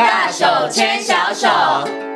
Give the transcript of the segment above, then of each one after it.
大手牵小手。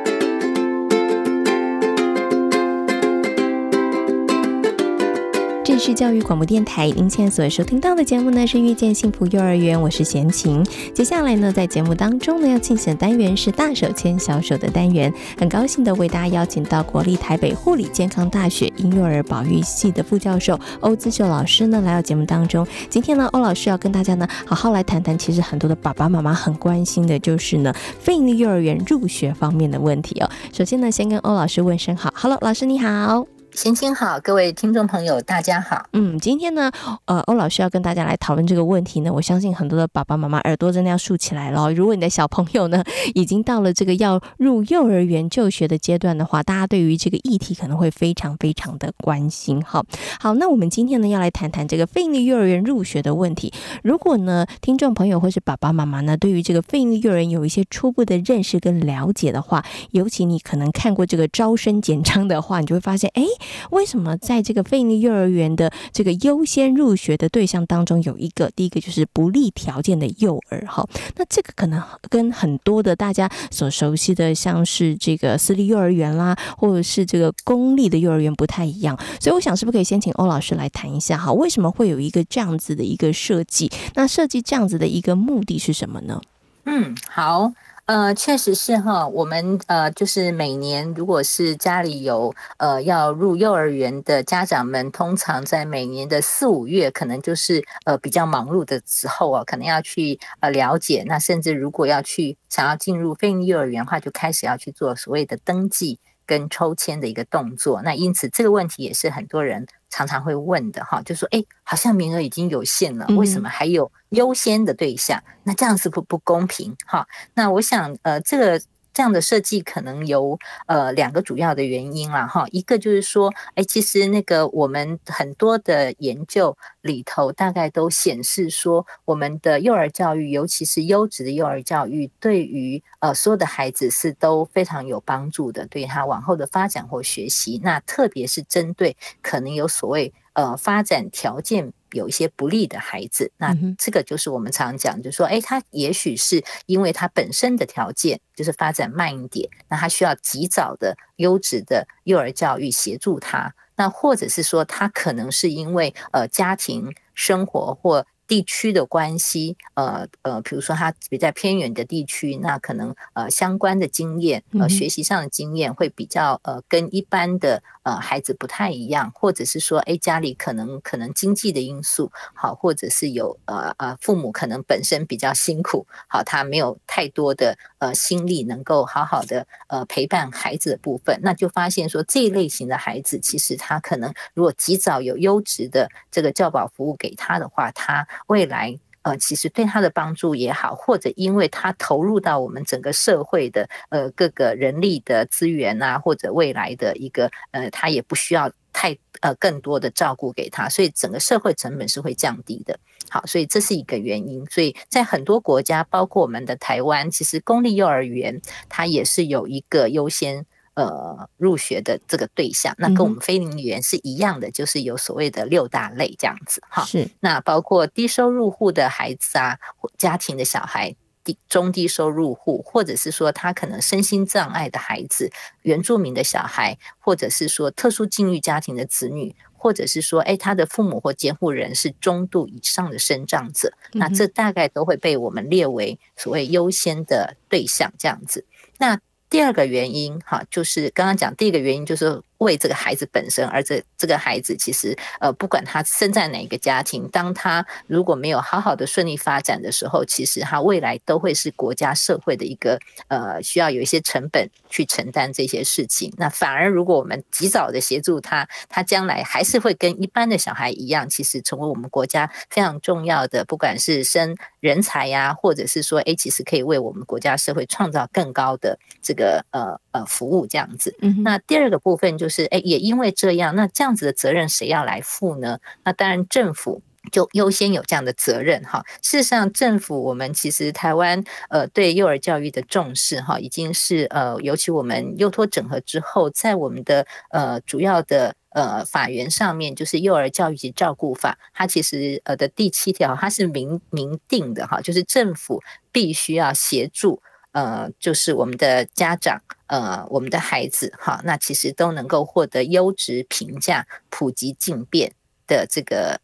这是教育广播电台，您现在所收听到的节目呢是《遇见幸福幼儿园》，我是贤琴。接下来呢，在节目当中呢，要进行的单元是“大手牵小手”的单元。很高兴的为大家邀请到国立台北护理健康大学婴幼儿保育系的副教授欧姿秀老师呢来到节目当中。今天呢，欧老师要跟大家呢好好来谈谈，其实很多的爸爸妈妈很关心的就是呢非营利幼儿园入学方面的问题哦。首先呢，先跟欧老师问声好，Hello，老师你好。贤琴好，各位听众朋友，大家好。嗯，今天呢，呃，欧老师要跟大家来讨论这个问题呢，我相信很多的爸爸妈妈耳朵真的要竖起来了。如果你的小朋友呢，已经到了这个要入幼儿园就学的阶段的话，大家对于这个议题可能会非常非常的关心。好，好，那我们今天呢，要来谈谈这个非营利幼儿园入学的问题。如果呢，听众朋友或是爸爸妈妈呢，对于这个非营利幼儿园有一些初步的认识跟了解的话，尤其你可能看过这个招生简章的话，你就会发现，哎。为什么在这个非营利幼儿园的这个优先入学的对象当中，有一个第一个就是不利条件的幼儿哈？那这个可能跟很多的大家所熟悉的，像是这个私立幼儿园啦，或者是这个公立的幼儿园不太一样。所以我想，是不是可以先请欧老师来谈一下哈？为什么会有一个这样子的一个设计？那设计这样子的一个目的是什么呢？嗯，好。呃，确实是哈，我们呃，就是每年如果是家里有呃要入幼儿园的家长们，通常在每年的四五月，可能就是呃比较忙碌的时候啊，可能要去呃了解，那甚至如果要去想要进入非营利幼儿园的话，就开始要去做所谓的登记跟抽签的一个动作。那因此这个问题也是很多人常常会问的哈，就说哎，好像名额已经有限了，为什么还有优先的对象？那这样是不不公平哈？那我想呃，这个。这样的设计可能有呃两个主要的原因啦哈，一个就是说，哎，其实那个我们很多的研究里头，大概都显示说，我们的幼儿教育，尤其是优质的幼儿教育，对于呃所有的孩子是都非常有帮助的，对他往后的发展或学习，那特别是针对可能有所谓呃发展条件。有一些不利的孩子，那这个就是我们常讲，就是说，哎，他也许是因为他本身的条件就是发展慢一点，那他需要及早的优质的幼儿教育协助他，那或者是说他可能是因为呃家庭生活或地区的关系，呃呃，比如说他比较偏远的地区，那可能呃相关的经验，呃学习上的经验会比较呃跟一般的呃孩子不太一样，或者是说，哎家里可能可能经济的因素好，或者是有呃呃父母可能本身比较辛苦，好他没有太多的呃心力能够好好的呃陪伴孩子的部分，那就发现说这一类型的孩子，其实他可能如果及早有优质的这个教保服务给他的话，他未来呃，其实对他的帮助也好，或者因为他投入到我们整个社会的呃各个人力的资源啊，或者未来的一个呃，他也不需要太呃更多的照顾给他，所以整个社会成本是会降低的。好，所以这是一个原因。所以在很多国家，包括我们的台湾，其实公立幼儿园它也是有一个优先。呃，入学的这个对象，那跟我们非零语言是一样的，就是有所谓的六大类这样子哈。是，那包括低收入户的孩子啊，家庭的小孩，低中低收入户，或者是说他可能身心障碍的孩子，原住民的小孩，或者是说特殊境遇家庭的子女，或者是说，哎，他的父母或监护人是中度以上的身障者，那这大概都会被我们列为所谓优先的对象这样子。那第二个原因，哈，就是刚刚讲第一个原因，就是。为这个孩子本身，而这这个孩子其实呃，不管他生在哪一个家庭，当他如果没有好好的顺利发展的时候，其实他未来都会是国家社会的一个呃，需要有一些成本去承担这些事情。那反而如果我们及早的协助他，他将来还是会跟一般的小孩一样，其实成为我们国家非常重要的，不管是生人才呀、啊，或者是说，哎，其实可以为我们国家社会创造更高的这个呃呃服务这样子。嗯，那第二个部分就就。是哎，也因为这样，那这样子的责任谁要来负呢？那当然政府就优先有这样的责任哈。事实上，政府我们其实台湾呃对幼儿教育的重视哈，已经是呃，尤其我们幼托整合之后，在我们的呃主要的呃法源上面，就是《幼儿教育及照顾法》，它其实呃的第七条，它是明明定的哈，就是政府必须要协助。呃，就是我们的家长，呃，我们的孩子，哈，那其实都能够获得优质、平价、普及、进变的这个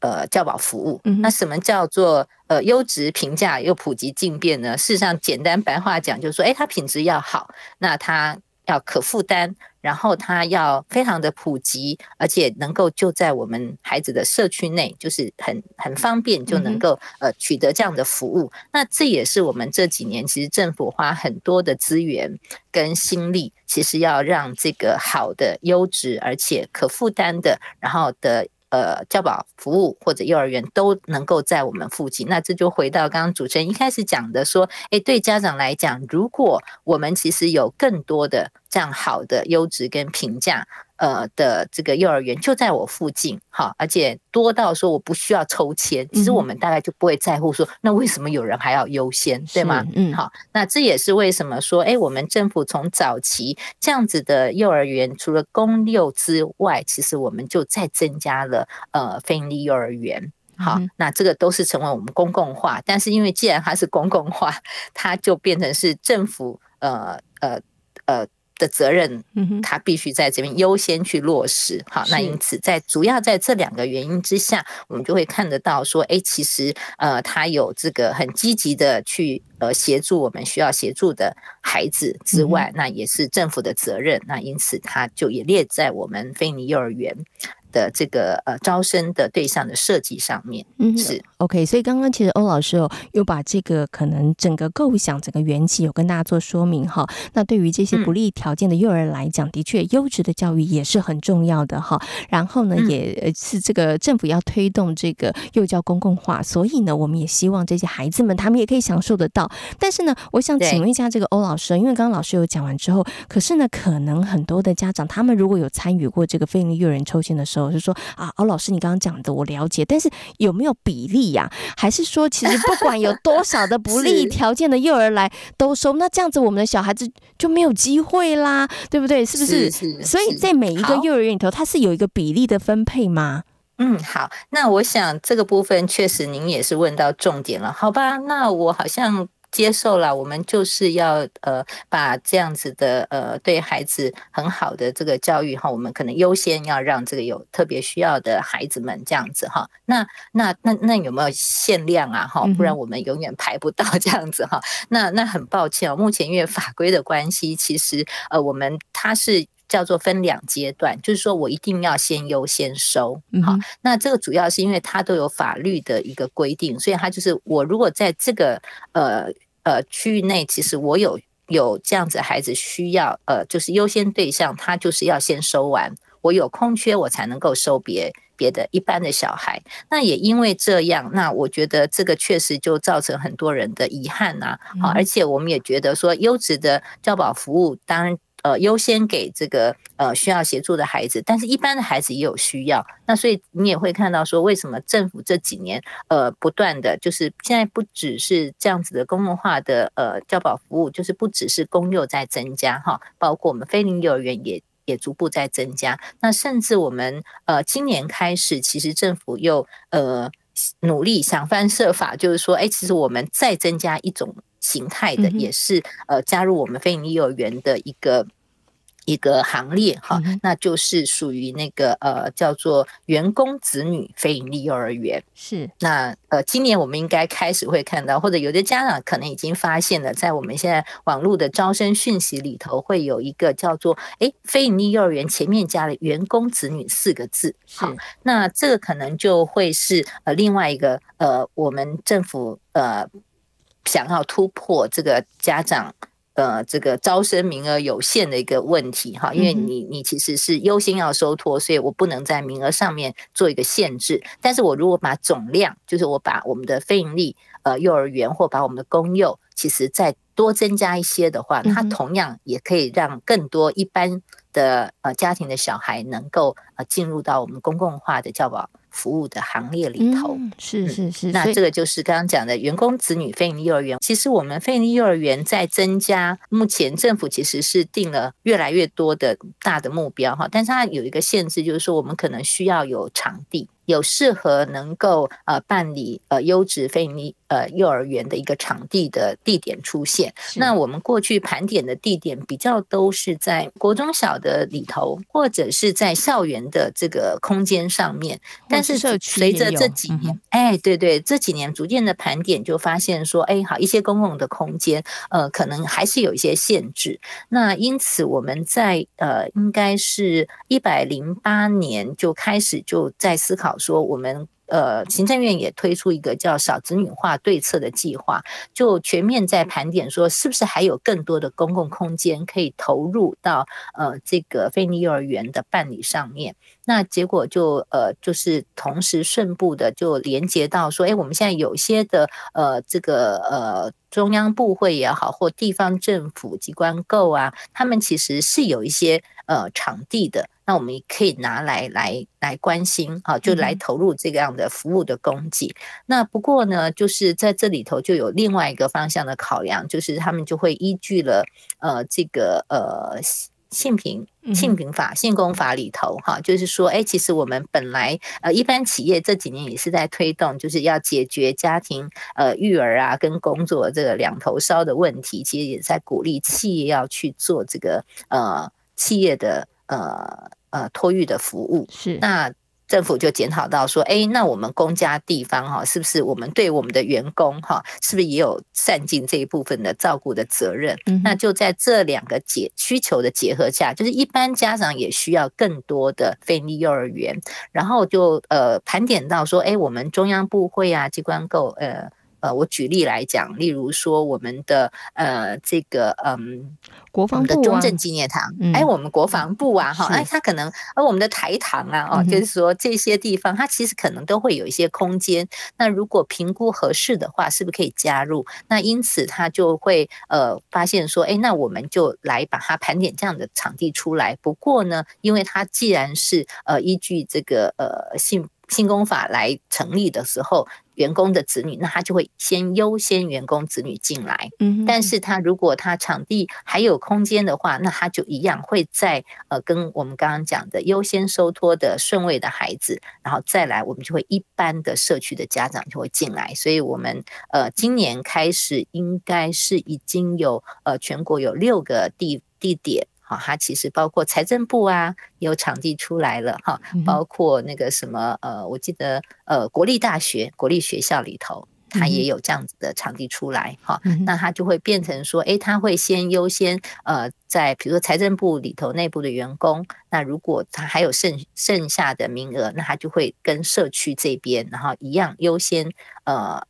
呃教保服务。嗯、那什么叫做呃优质、平价又普及、进变呢？事实上，简单白话讲，就是说，哎，它品质要好，那它。要可负担，然后它要非常的普及，而且能够就在我们孩子的社区内，就是很很方便就能够呃取得这样的服务。那这也是我们这几年其实政府花很多的资源跟心力，其实要让这个好的、优质而且可负担的，然后的。呃，教保服务或者幼儿园都能够在我们附近，那这就回到刚刚主持人一开始讲的，说，哎，对家长来讲，如果我们其实有更多的这样好的优质跟评价。呃的这个幼儿园就在我附近，哈，而且多到说我不需要抽签，其实我们大概就不会在乎说，那为什么有人还要优先，对吗？嗯，好，那这也是为什么说，哎，我们政府从早期这样子的幼儿园，除了公幼之外，其实我们就再增加了呃非营利幼儿园，好，那这个都是成为我们公共化，但是因为既然它是公共化，它就变成是政府呃呃呃。呃的责任，他必须在这边优先去落实。好，那因此在主要在这两个原因之下，我们就会看得到说，哎，其实呃，他有这个很积极的去呃协助我们需要协助的孩子之外，那也是政府的责任。那因此他就也列在我们非尼幼儿园的这个呃招生的对象的设计上面，嗯，是 OK。所以刚刚其实欧老师哦，又把这个可能整个构想、整个缘起有跟大家做说明哈。那对于这些不利条件的幼儿来讲，的确优质的教育也是很重要的哈。然后呢，也是这个政府要推动这个幼教公共化，所以呢，我们也希望这些孩子们他们也可以享受得到。但是呢，我想请问一下这个欧老师，因为刚刚老师有讲完之后，可是呢，可能很多的家长他们如果有参与过这个非营利幼儿抽签的时候，我就说啊，欧老师，你刚刚讲的我了解，但是有没有比例呀、啊？还是说，其实不管有多少的不利条件的幼儿来都收，那这样子我们的小孩子就没有机会啦，对不对？是不是？是是是，所以在每一个幼儿园里头，它是有一个比例的分配吗？嗯，好，那我想这个部分确实您也是问到重点了，好吧？那我好像。接受了，我们就是要呃把这样子的呃对孩子很好的这个教育哈，我们可能优先要让这个有特别需要的孩子们这样子哈。那那那那有没有限量啊哈？不然我们永远排不到这样子哈。那那很抱歉哦，目前因为法规的关系，其实呃我们它是。叫做分两阶段，就是说我一定要先优先收，好，那这个主要是因为它都有法律的一个规定，所以它就是我如果在这个呃呃区域内，其实我有有这样子孩子需要，呃，就是优先对象，他就是要先收完，我有空缺，我才能够收别别的一般的小孩。那也因为这样，那我觉得这个确实就造成很多人的遗憾呐，好，而且我们也觉得说优质的教保服务，当然。呃，优先给这个呃需要协助的孩子，但是一般的孩子也有需要。那所以你也会看到说，为什么政府这几年呃不断的，就是现在不只是这样子的公共化的呃教保服务，就是不只是公幼在增加哈，包括我们非零幼儿园也也逐步在增加。那甚至我们呃今年开始，其实政府又呃努力想方设法，就是说，哎，其实我们再增加一种。形态的也是呃加入我们非营利幼儿园的一个一个行列哈，那就是属于那个呃叫做员工子女非营利幼儿园。是那呃今年我们应该开始会看到，或者有的家长可能已经发现了，在我们现在网络的招生讯息里头，会有一个叫做哎非营利幼儿园前面加了员工子女四个字。好，那这个可能就会是呃另外一个呃我们政府呃。想要突破这个家长呃这个招生名额有限的一个问题哈，因为你你其实是优先要收托，所以我不能在名额上面做一个限制。但是我如果把总量，就是我把我们的非盈利呃幼儿园或把我们的公幼，其实再多增加一些的话，它同样也可以让更多一般的呃家庭的小孩能够呃进入到我们公共化的教保服务的行列里头，嗯、是是是，那这个就是刚刚讲的员工子女非营利幼儿园。其实我们非营利幼儿园在增加，目前政府其实是定了越来越多的大的目标哈，但是它有一个限制，就是说我们可能需要有场地，有适合能够呃办理呃优质非营利呃幼儿园的一个场地的地点出现。那我们过去盘点的地点比较都是在国中小的里头，或者是在校园的这个空间上面。但是随着这几年，哎，对对，这几年逐渐的盘点就发现说，哎，好一些公共的空间，呃，可能还是有一些限制。那因此我们在呃，应该是一百零八年就开始就在思考说我们。呃，行政院也推出一个叫“少子女化对策”的计划，就全面在盘点说，是不是还有更多的公共空间可以投入到呃这个非营幼儿园的办理上面？那结果就呃就是同时顺步的就连接到说，哎，我们现在有些的呃这个呃中央部会也好，或地方政府机关构啊，他们其实是有一些呃场地的。那我们也可以拿来来来关心啊，就来投入这个样的服务的供给。嗯、那不过呢，就是在这里头就有另外一个方向的考量，就是他们就会依据了呃这个呃性平性平法性工法里头哈，就是说，哎，其实我们本来呃一般企业这几年也是在推动，就是要解决家庭呃育儿啊跟工作这个两头烧的问题，其实也在鼓励企业要去做这个呃企业的。呃呃，托育的服务是，那政府就检讨到说，哎，那我们公家地方哈，是不是我们对我们的员工哈，是不是也有善尽这一部分的照顾的责任？嗯、那就在这两个结需求的结合下，就是一般家长也需要更多的非营利幼儿园，然后就呃盘点到说，哎，我们中央部会啊机关构呃。呃，我举例来讲，例如说我们的呃这个嗯，国防部、啊、的中正纪念堂，哎、嗯，我们国防部啊哈，哎，它可能而我们的台堂啊哦，就是说这些地方，它其实可能都会有一些空间。那如果评估合适的话，是不是可以加入？那因此他就会呃发现说，哎，那我们就来把它盘点这样的场地出来。不过呢，因为它既然是呃依据这个呃性性工法来成立的时候。员工的子女，那他就会先优先员工子女进来。嗯，但是他如果他场地还有空间的话，那他就一样会在呃跟我们刚刚讲的优先收托的顺位的孩子，然后再来我们就会一般的社区的家长就会进来。所以我们呃今年开始应该是已经有呃全国有六个地地点。好，它其实包括财政部啊，有场地出来了哈，包括那个什么呃，我记得呃，国立大学、国立学校里头，它也有这样子的场地出来哈。那它就会变成说，哎，它会先优先呃，在比如说财政部里头内部的员工，那如果他还有剩剩下的名额，那他就会跟社区这边，然后一样优先呃。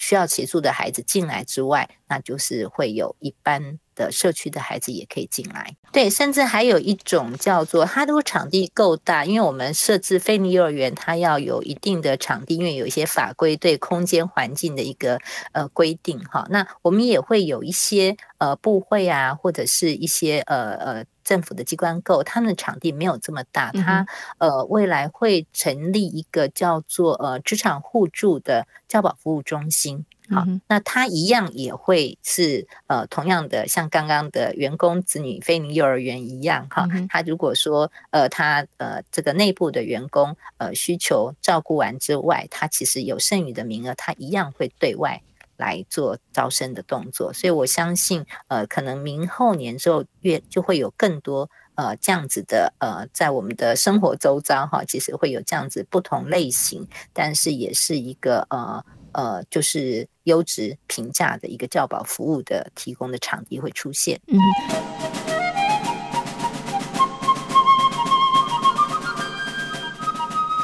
需要协助的孩子进来之外，那就是会有一般的社区的孩子也可以进来。对，甚至还有一种叫做，它如果场地够大，因为我们设置非营利幼儿园，它要有一定的场地，因为有一些法规对空间环境的一个呃规定哈。那我们也会有一些呃部会啊，或者是一些呃呃。政府的机关够，他们的场地没有这么大，他呃未来会成立一个叫做呃职场互助的教保服务中心，好，那他一样也会是呃同样的像刚刚的员工子女非营幼儿园一样哈，他如果说呃他呃这个内部的员工呃需求照顾完之外，他其实有剩余的名额，他一样会对外。来做招生的动作，所以我相信，呃，可能明后年之后，越就会有更多呃这样子的呃，在我们的生活周遭哈，其实会有这样子不同类型，但是也是一个呃呃，就是优质平价的一个教保服务的提供的场地会出现。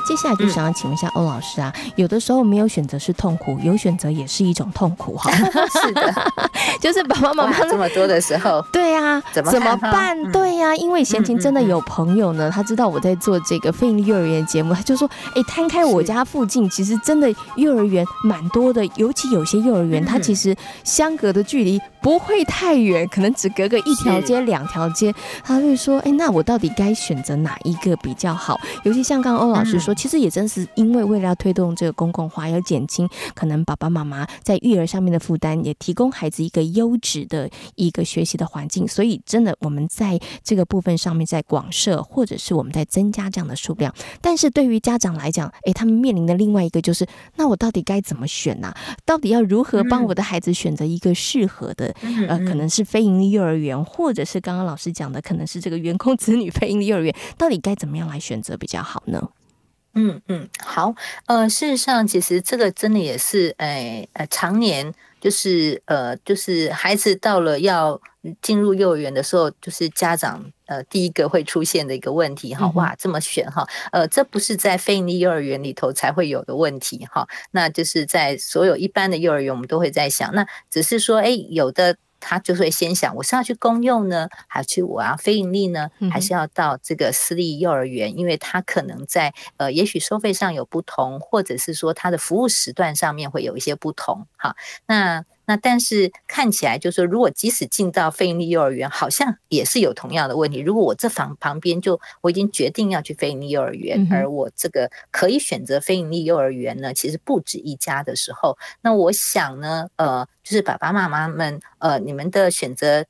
接下来就想要请问一下欧老师啊，有的时候没有选择是痛苦，有选择也是一种痛苦哈。是的，就是爸爸妈妈这么多的时候，对呀、啊，怎么怎么办？对呀、啊，因为闲情真的有朋友呢，他知道我在做这个非营利幼儿园节目，他就说，哎，摊开我家附近，其实真的幼儿园蛮多的，尤其有些幼儿园，它其实相隔的距离不会太远，可能只隔个一条街、两条街。他会说，哎，那我到底该选择哪一个比较好？尤其像刚刚欧老师说。说，其实也正是因为为了要推动这个公共化，要减轻可能爸爸妈妈在育儿上面的负担，也提供孩子一个优质的一个学习的环境。所以，真的我们在这个部分上面在广设，或者是我们在增加这样的数量。但是对于家长来讲，诶，他们面临的另外一个就是，那我到底该怎么选呢、啊？到底要如何帮我的孩子选择一个适合的？呃，可能是非营利幼儿园，或者是刚刚老师讲的，可能是这个员工子女非营利幼儿园，到底该怎么样来选择比较好呢？嗯嗯，好，呃，事实上，其实这个真的也是，哎，呃，常年就是，呃，就是孩子到了要进入幼儿园的时候，就是家长呃第一个会出现的一个问题，哈，哇，这么选哈，呃，这不是在非营利幼儿园里头才会有的问题，哈，那就是在所有一般的幼儿园，我们都会在想，那只是说，哎，有的。他就会先想，我是要去公用呢，还是我要非盈利呢，还是要到这个私立幼儿园？因为他可能在呃，也许收费上有不同，或者是说他的服务时段上面会有一些不同。好，那。那但是看起来就是说，如果即使进到非营利幼儿园，好像也是有同样的问题。如果我这房旁边就我已经决定要去非营利幼儿园，而我这个可以选择非营利幼儿园呢，其实不止一家的时候，那我想呢，呃，就是爸爸妈妈们，呃，你们的选择。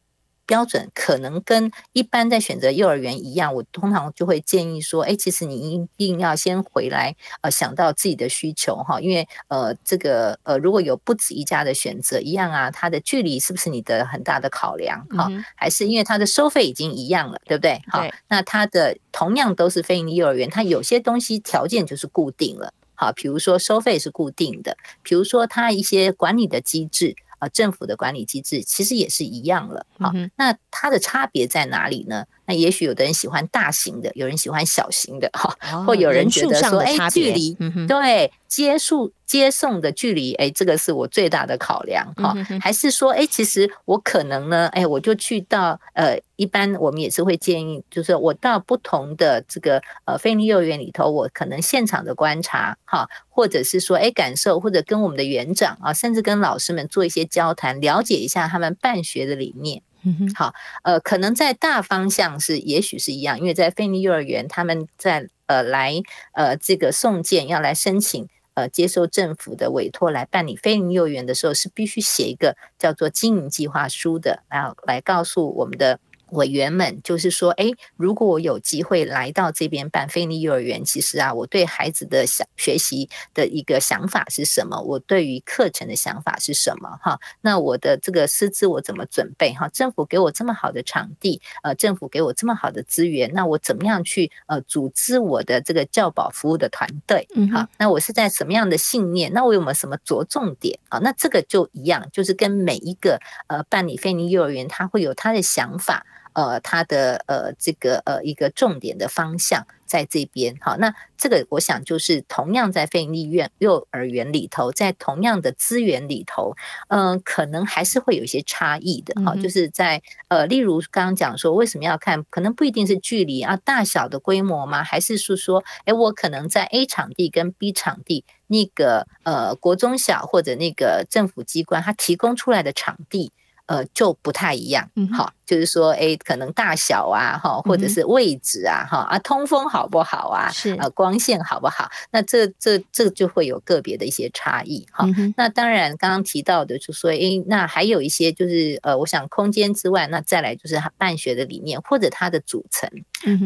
标准可能跟一般在选择幼儿园一样，我通常就会建议说，哎，其实你一定要先回来，呃，想到自己的需求哈，因为呃，这个呃，如果有不止一家的选择，一样啊，它的距离是不是你的很大的考量哈？还是因为它的收费已经一样了，对不对？好，那它的同样都是非营利幼儿园，它有些东西条件就是固定了，好，比如说收费是固定的，比如说它一些管理的机制。政府的管理机制其实也是一样了，好，那它的差别在哪里呢？那也许有的人喜欢大型的，有人喜欢小型的，哈，或有人觉得说，哎，距离，对，接送接送的距离，哎，这个是我最大的考量，哈，还是说，哎，其实我可能呢，哎，我就去到，呃，一般我们也是会建议，就是我到不同的这个呃非营利幼儿园里头，我可能现场的观察，哈，或者是说，哎，感受，或者跟我们的园长啊，甚至跟老师们做一些交谈，了解一下他们办学的理念。嗯哼，好，呃，可能在大方向是，也许是一样，因为在菲尼幼儿园，他们在呃来呃这个送件要来申请呃接受政府的委托来办理菲尼幼儿园的时候，是必须写一个叫做经营计划书的，然后来告诉我们的。委员们就是说，哎，如果我有机会来到这边办非营利幼儿园，其实啊，我对孩子的想学习的一个想法是什么？我对于课程的想法是什么？哈，那我的这个师资我怎么准备？哈，政府给我这么好的场地，呃，政府给我这么好的资源，那我怎么样去呃组织我的这个教保服务的团队？嗯，好，那我是在什么样的信念？那我有没有什么着重点？啊，那这个就一样，就是跟每一个呃办理非营利幼儿园，他会有他的想法。呃，它的呃，这个呃，一个重点的方向在这边。好，那这个我想就是同样在非营利院幼儿园里头，在同样的资源里头，嗯、呃，可能还是会有一些差异的。好，就是在呃，例如刚刚讲说，为什么要看？可能不一定是距离啊，大小的规模吗？还是是说，哎，我可能在 A 场地跟 B 场地那个呃，国中小或者那个政府机关，它提供出来的场地。呃，就不太一样，好，就是说，哎，可能大小啊，哈，或者是位置啊，哈，啊，通风好不好啊？是啊，光线好不好？那这这这就会有个别的一些差异，哈。那当然，刚刚提到的，就是说，哎，那还有一些就是，呃，我想空间之外，那再来就是他办学的理念或者它的组成。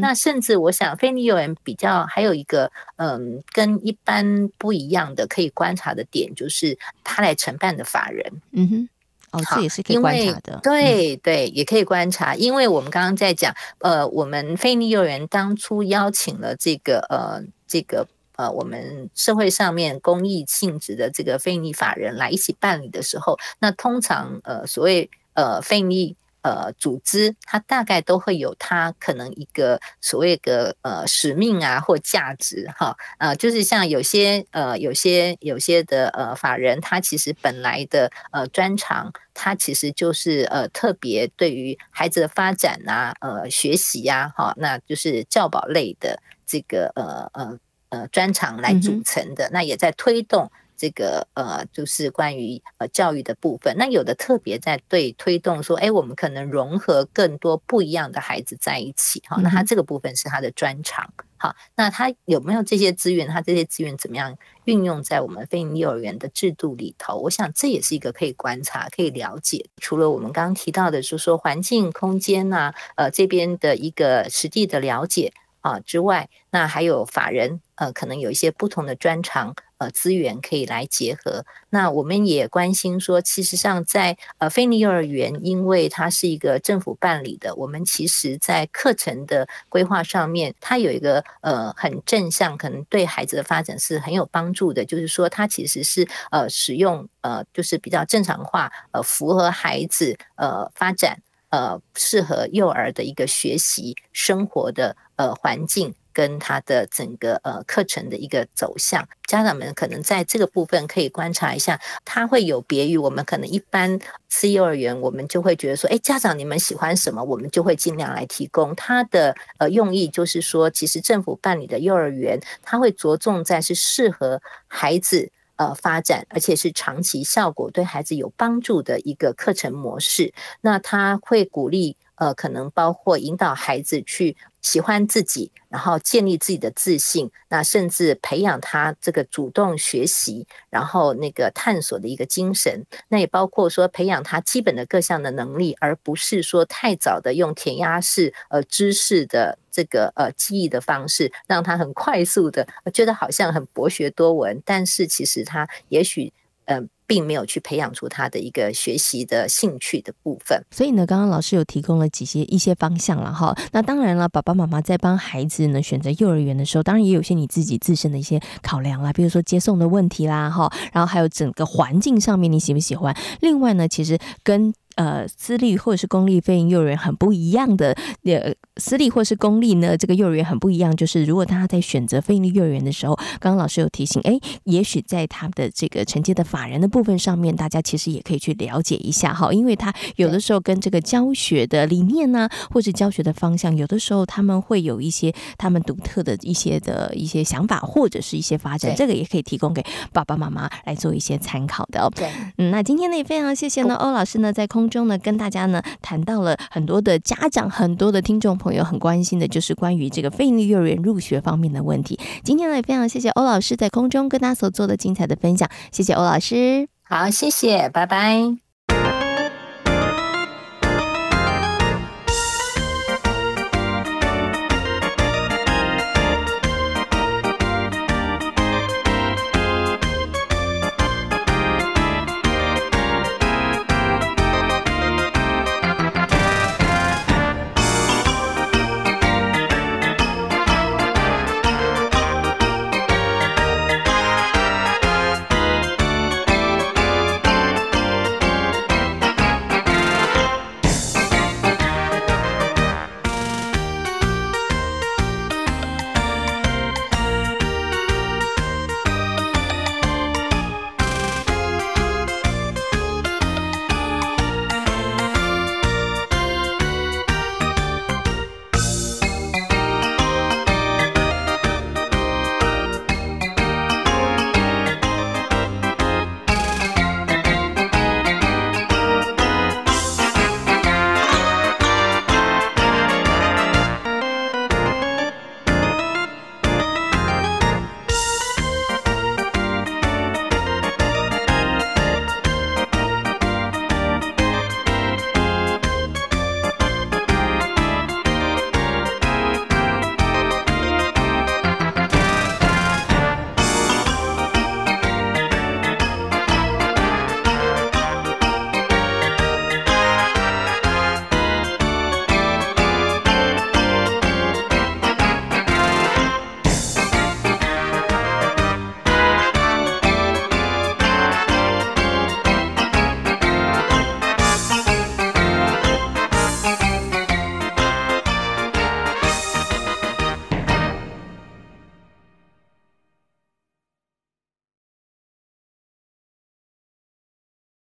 那甚至我想，非营利幼儿园比较还有一个，嗯，跟一般不一样的可以观察的点，就是他来承办的法人。嗯哼。哦，这也是可以观察的。对对，也可以观察，因为我们刚刚在讲，呃，我们非营利幼儿园当初邀请了这个呃这个呃我们社会上面公益性质的这个非营利法人来一起办理的时候，那通常呃所谓呃非营利。呃，组织它大概都会有它可能一个所谓的呃使命啊或价值哈，呃，就是像有些呃有些有些的呃法人，他其实本来的呃专长，他其实就是呃特别对于孩子的发展啊，呃学习呀，哈，那就是教保类的这个呃呃呃专长来组成的，那也在推动。这个呃，就是关于呃教育的部分。那有的特别在对推动说，哎，我们可能融合更多不一样的孩子在一起，哈，那他这个部分是他的专长。好，那他有没有这些资源？他这些资源怎么样运用在我们非营利幼儿园的制度里头？我想这也是一个可以观察、可以了解。除了我们刚刚提到的，就是说环境、空间呐、啊，呃，这边的一个实地的了解。啊之外，那还有法人，呃，可能有一些不同的专长，呃，资源可以来结合。那我们也关心说，其实上在呃非尼幼儿园，因为它是一个政府办理的，我们其实在课程的规划上面，它有一个呃很正向，可能对孩子的发展是很有帮助的。就是说，它其实是呃使用呃就是比较正常化，呃符合孩子呃发展。呃，适合幼儿的一个学习生活的呃环境，跟他的整个呃课程的一个走向，家长们可能在这个部分可以观察一下，他会有别于我们可能一般私幼儿园，我们就会觉得说，哎，家长你们喜欢什么，我们就会尽量来提供。他的呃用意就是说，其实政府办理的幼儿园，他会着重在是适合孩子。呃，发展而且是长期效果对孩子有帮助的一个课程模式。那他会鼓励，呃，可能包括引导孩子去喜欢自己，然后建立自己的自信，那甚至培养他这个主动学习，然后那个探索的一个精神。那也包括说培养他基本的各项的能力，而不是说太早的用填鸭式呃知识的。这个呃记忆的方式，让他很快速的觉得好像很博学多闻，但是其实他也许嗯、并没有去培养出他的一个学习的兴趣的部分。所以呢，刚刚老师有提供了几些一些方向了哈。那当然了，爸爸妈妈在帮孩子呢选择幼儿园的时候，当然也有些你自己自身的一些考量啦，比如说接送的问题啦哈，然后还有整个环境上面你喜不喜欢。另外呢，其实跟呃，私立或者是公立非营幼儿园很不一样的，呃，私立或是公立呢，这个幼儿园很不一样。就是如果大家在选择非营利幼儿园的时候，刚刚老师有提醒，哎，也许在他的这个承接的法人的部分上面，大家其实也可以去了解一下哈，因为他有的时候跟这个教学的理念呢、啊，或是教学的方向，有的时候他们会有一些他们独特的一些的一些想法，或者是一些发展，这个也可以提供给爸爸妈妈来做一些参考的哦。对，嗯，那今天呢也非常谢谢呢欧老师呢在空中呢跟大家呢谈到了很多的家长，很多的听众朋友很关心的，就是关于这个非营利幼儿园入学方面的问题。今天呢也非常谢谢欧老师在空中跟大家所做的精彩的分享，谢谢欧老师。好，谢谢，拜拜。